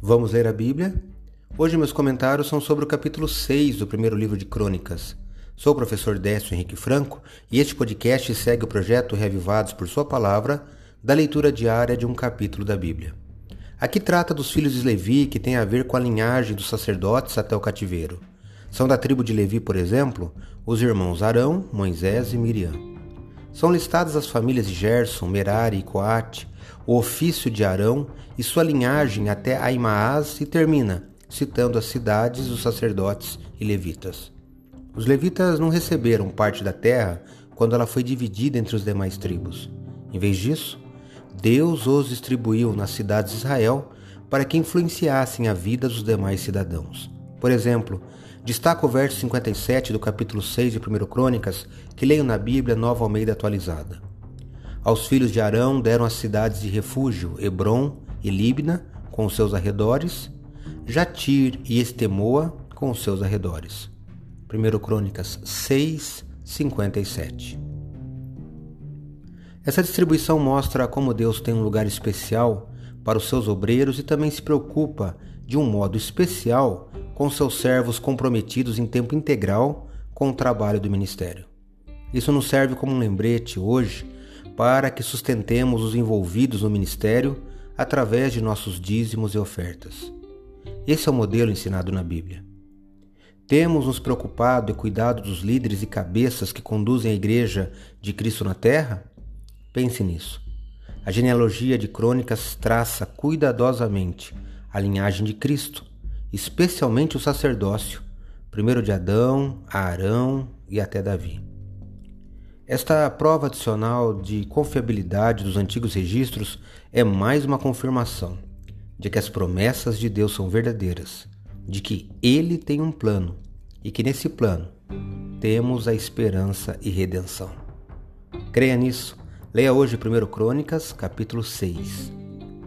Vamos ler a Bíblia? Hoje meus comentários são sobre o capítulo 6 do primeiro livro de Crônicas. Sou o professor Décio Henrique Franco e este podcast segue o projeto Reavivados por Sua Palavra da leitura diária de um capítulo da Bíblia. Aqui trata dos filhos de Levi que tem a ver com a linhagem dos sacerdotes até o cativeiro. São da tribo de Levi, por exemplo, os irmãos Arão, Moisés e Miriam. São listadas as famílias de Gerson, Merari e Coate, o ofício de Arão e sua linhagem até Aimaas e termina citando as cidades dos sacerdotes e levitas. Os levitas não receberam parte da terra quando ela foi dividida entre os demais tribos. Em vez disso, Deus os distribuiu nas cidades de Israel para que influenciassem a vida dos demais cidadãos. Por exemplo, destaca o verso 57 do capítulo 6 de 1 Crônicas, que leio na Bíblia Nova Almeida atualizada. Aos filhos de Arão deram as cidades de refúgio, Hebron e Libna, com os seus arredores, Jatir e Estemoa, com os seus arredores. 1 Crônicas 6, 57. Essa distribuição mostra como Deus tem um lugar especial para os seus obreiros e também se preocupa, de um modo especial, com seus servos comprometidos em tempo integral com o trabalho do ministério. Isso nos serve como um lembrete hoje para que sustentemos os envolvidos no ministério através de nossos dízimos e ofertas. Esse é o modelo ensinado na Bíblia. Temos nos preocupado e cuidado dos líderes e cabeças que conduzem a igreja de Cristo na terra? Pense nisso. A genealogia de Crônicas traça cuidadosamente a linhagem de Cristo, especialmente o sacerdócio, primeiro de Adão, Arão e até Davi. Esta prova adicional de confiabilidade dos antigos registros é mais uma confirmação de que as promessas de Deus são verdadeiras, de que Ele tem um plano e que nesse plano temos a esperança e redenção. Creia nisso. Leia hoje 1 Crônicas, capítulo 6.